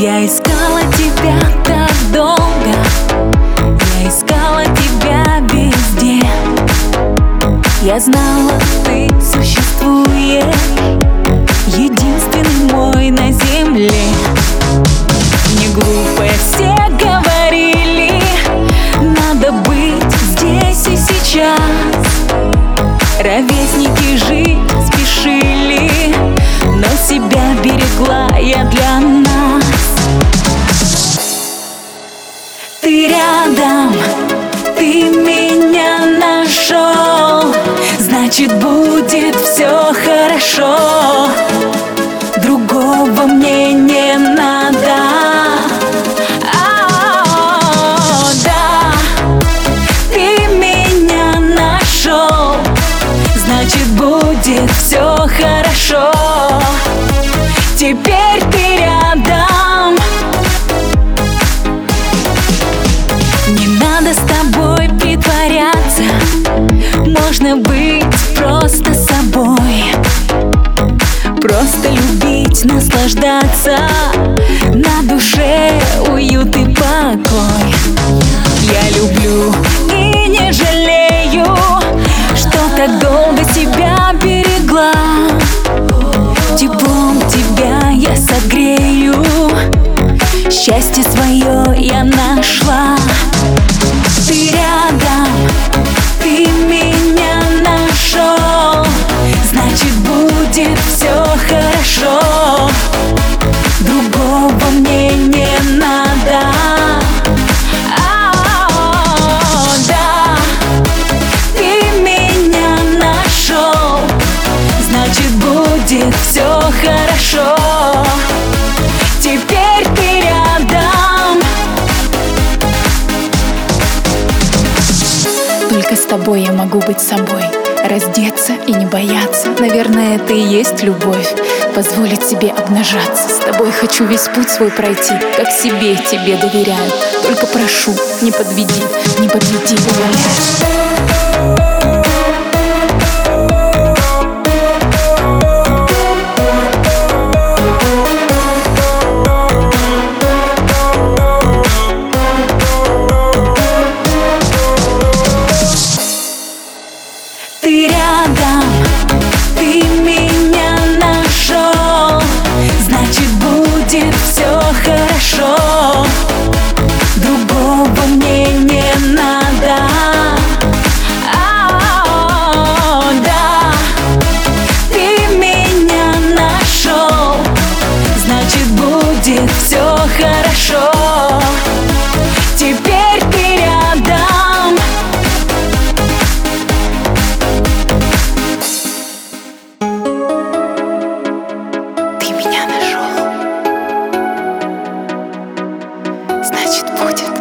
Я искала тебя так долго. Я искала тебя везде. Я знала, ты существуешь будет все хорошо. Другого мне не надо. А, Да, ты меня нашел Значит будет все хорошо. Теперь ты рядом. Не надо с тобой притворяться. Можно быть просто собой. Просто любить, наслаждаться. На душе уют и покой. Я люблю и не жалею Что так долго тебя берегла. Теплом тебя я согрею. Счастье свое я нашла Только с тобой я могу быть собой. Раздеться и не бояться. Наверное, это и есть любовь. Позволить себе обнажаться. С тобой хочу весь путь свой пройти. Как себе тебе доверяю. Только прошу, не подведи, не подведи, умоляю будет.